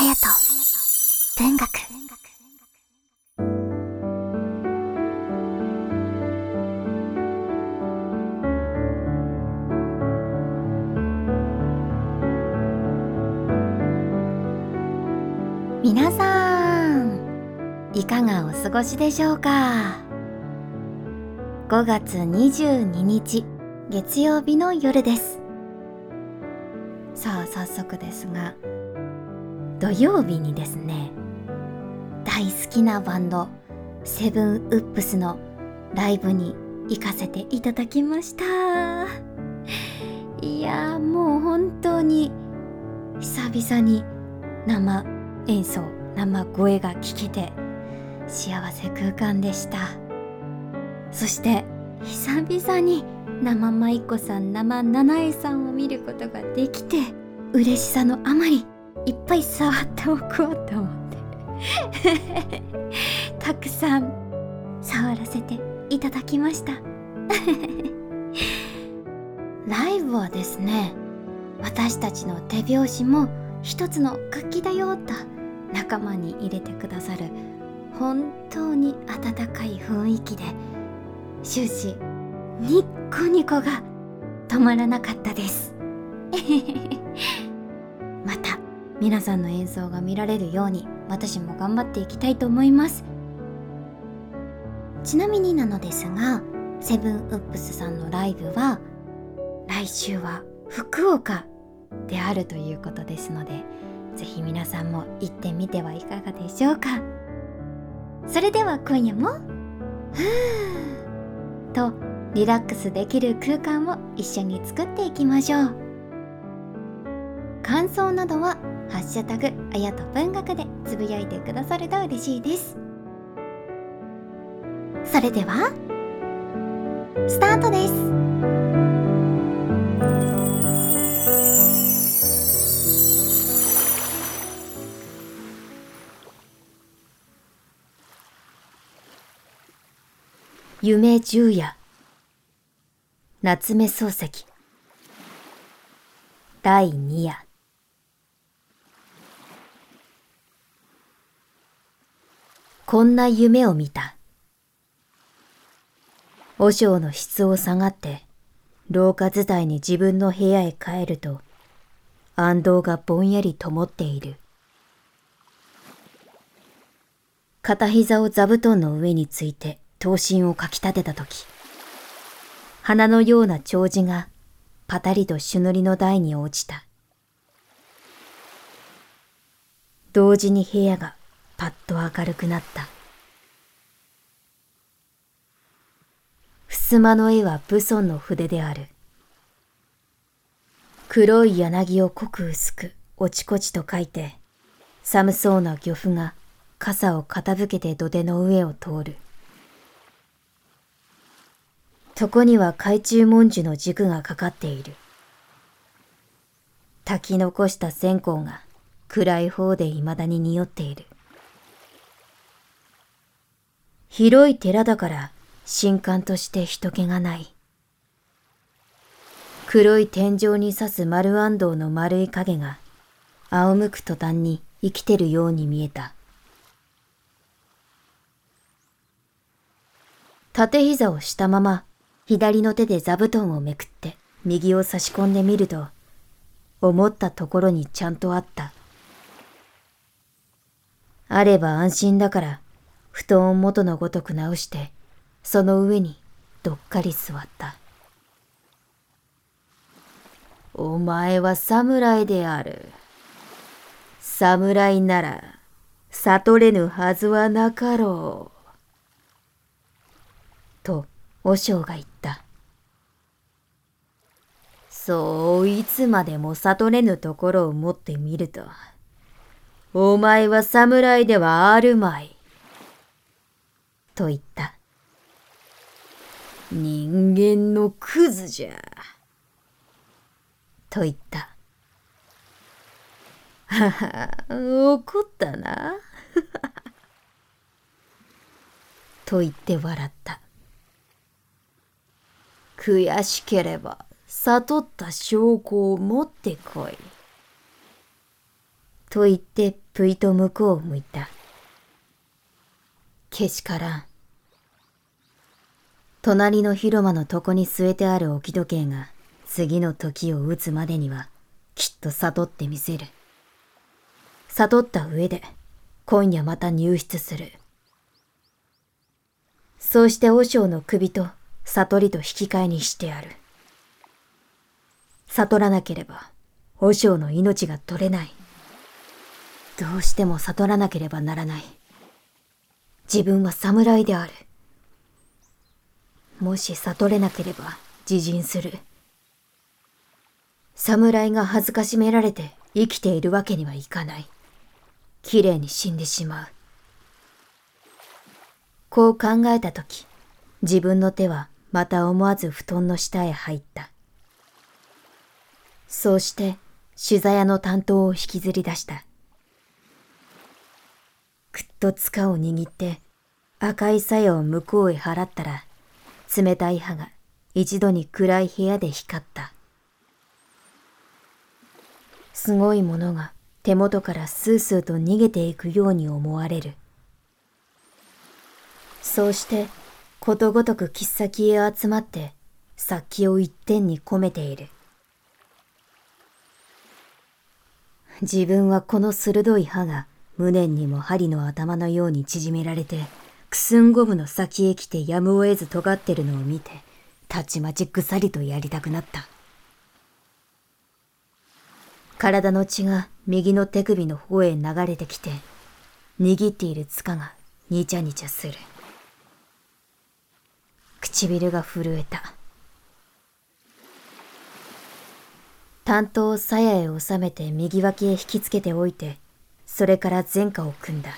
隼人文学。皆さんいかがお過ごしでしょうか？5月22日月曜日の夜です。さあ早速ですが土曜日にですね大好きなバンドセブンウップスのライブに行かせていただきました。いやもう本当に久々に生演奏生声が聞けて幸せ空間でした。そして久々に生舞子さん生七重さんを見ることができて嬉しさのあまりいっぱい触っておこうと思って。たくさん触らせていただきました。ライブはですね私たちの手拍子も一つの楽器だよと仲間に入れてくださる本当に温かい雰囲気で終始ニッコニコが止まらなかったです。また皆さんの演奏が見られるように私も頑張っていきたいと思います。ちなみになのですがセブンウップスさんのライブは来週は福岡であるということですのでぜひ皆さんも行ってみてはいかがでしょうか。それでは今夜もふーとリラックスできる空間を一緒に作っていきましょう。感想などは「ハッシュタグあやと文学」でつぶやいてくださると嬉しいです。それではスタートです。夢十夜。夏目漱石。第二夜。こんな夢を見た和尚の質を下がって廊下伝いに自分の部屋へ帰ると暗道がぼんやり灯っている片膝を座布団の上について刀身をかき立てたとき、花のような長寿がパタリと朱塗りの台に落ちた。同時に部屋がパッと明るくなった。襖の絵は武尊の筆である。黒い柳を濃く薄くおちこちと書いて、寒そうな漁夫が傘を傾けて土手の上を通る。床には懐中文殊の軸がかかっている。炊き残した線香が暗い方で未だに匂っている。広い寺だから神官として人気がない。黒い天井に刺す丸暗道の丸い影が仰向く途端に生きてるように見えた。縦膝をしたまま左の手で座布団をめくって右を差し込んでみると、思ったところにちゃんとあった。あれば安心だから、布団を元のごとく直して、その上にどっかり座った。お前は侍である。侍なら、悟れぬはずはなかろう。と、和尚が言った。そういつまでも悟れぬところを持ってみると、お前は侍ではあるまい。と言った。人間のクズじゃ。と言った。はは、怒ったな。と言って笑った。悔しければ悟った証拠を持ってこい。と言ってぷいと向こうを向いた。けしからん。隣の広間の床に据えてある置き時計が次の時を打つまでにはきっと悟ってみせる。悟った上で今夜また入室する。そうして和尚の首と悟りと引き換えにしてある。悟らなければ和尚の命が取れない。どうしても悟らなければならない。自分は侍である。もし悟れなければ自陣する。侍が恥ずかしめられて生きているわけにはいかない。綺麗に死んでしまう。こう考えたとき、自分の手はまた思わず布団の下へ入った。そうして、取材屋の担当を引きずり出した。くっと塚を握って赤い鞘を向こうへ払ったら冷たい刃が一度に暗い部屋で光った。すごいものが手元からスースーと逃げていくように思われる。そうしてことごとく切っ先へ集まって殺気を一点に込めている。自分はこの鋭い刃が無念にも針の頭のように縮められて、くすんゴムの先へ来てやむを得ず尖ってるのを見て、たちまちぐさりとやりたくなった。体の血が右の手首の方へ流れてきて、握っている塚がにちゃにちゃする。唇が震えた。担当を鞘へ収めて右脇へ引きつけておいて、それから前科を組んだ。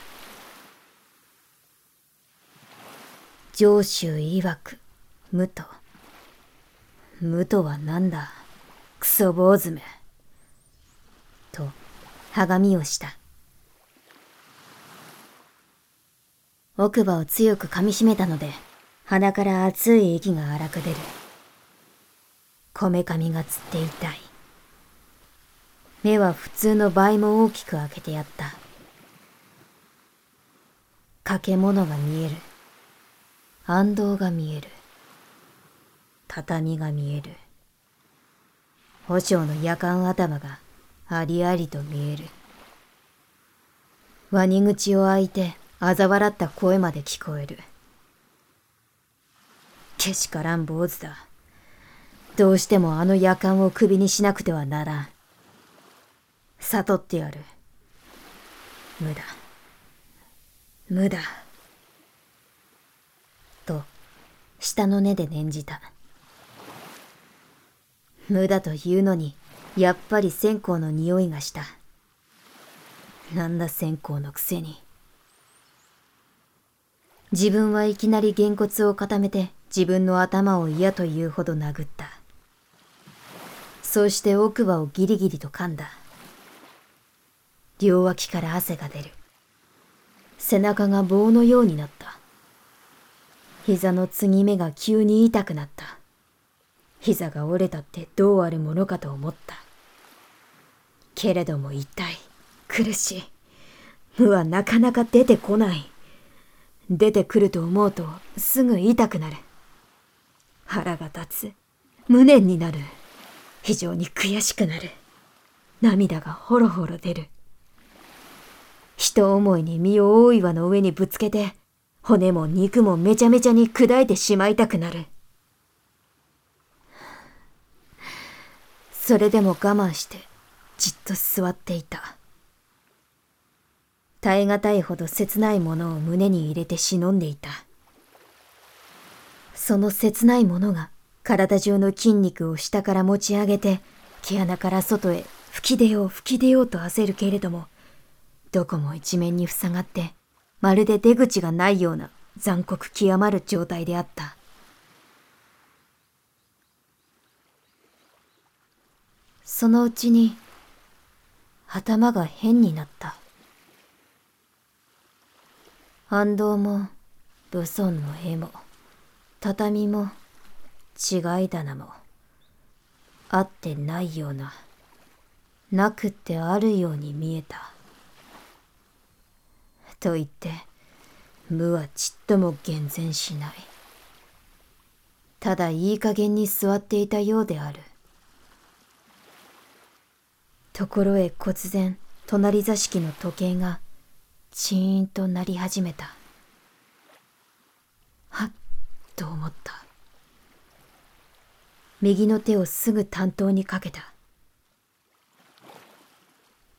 上州曰く、無と。無とは何だ？クソ坊主め。と、はがみをした。奥歯を強く噛みしめたので、鼻から熱い息が荒く出る。こめかみがつって痛い。目は普通の倍も大きく開けてやった。掛け物が見える。暗道が見える。畳が見える。保証の夜間頭がありありと見える。ワニ口を開いて嘲笑った声まで聞こえる。けしからん坊主だ。どうしてもあの夜間を首にしなくてはならん。悟ってやる。無駄。無駄。と、下の根で念じた。無駄というのに、やっぱり線香の匂いがした。なんだ線香のくせに。自分はいきなりげんこつを固めて自分の頭を嫌というほど殴った。そうして奥歯をギリギリと噛んだ。両脇から汗が出る。背中が棒のようになった。膝の継ぎ目が急に痛くなった。膝が折れたってどうあるものかと思った。けれども痛い。苦しい。無はなかなか出てこない。出てくると思うとすぐ痛くなる。腹が立つ。無念になる。非常に悔しくなる。涙がほろほろ出る。人思いに身を大岩の上にぶつけて、骨も肉もめちゃめちゃに砕いてしまいたくなる。それでも我慢してじっと座っていた。耐え難いほど切ないものを胸に入れて忍んでいた。その切ないものが体中の筋肉を下から持ち上げて毛穴から外へ吹き出よう吹き出ようと焦るけれどもどこも一面に塞がって、まるで出口がないような残酷極まる状態であった。そのうちに、頭が変になった。反動も、武尊の絵も、畳も、違い棚も、あってないような、なくってあるように見えた。と言って無はちっとも厳然しない。ただいい加減に座っていたようである。ところへ忽然隣座敷の時計がチーンと鳴り始めた。はっと思った。右の手をすぐ担当にかけた。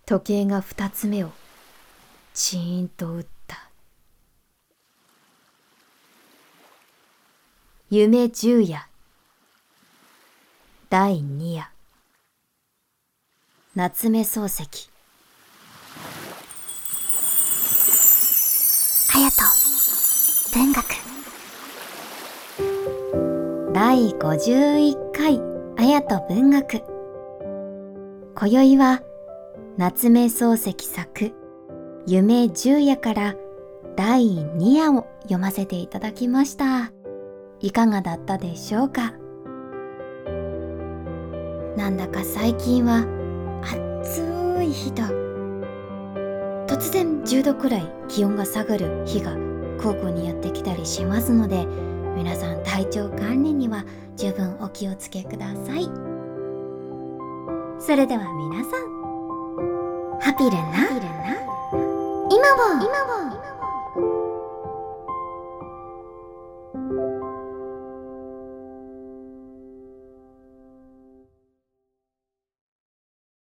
時計が二つ目をチーンと打った。夢十夜。第二夜。夏目漱石。隼人。文学。第51回。綾人文学。今宵は夏目漱石作夢十夜から第2夜を読ませていただきました。いかがだったでしょうか？なんだか最近は暑い日と。突然10度くらい気温が下がる日が交互にやってきたりしますので皆さん体調管理には十分お気をつけください。それでは皆さんハピルな。今は。今は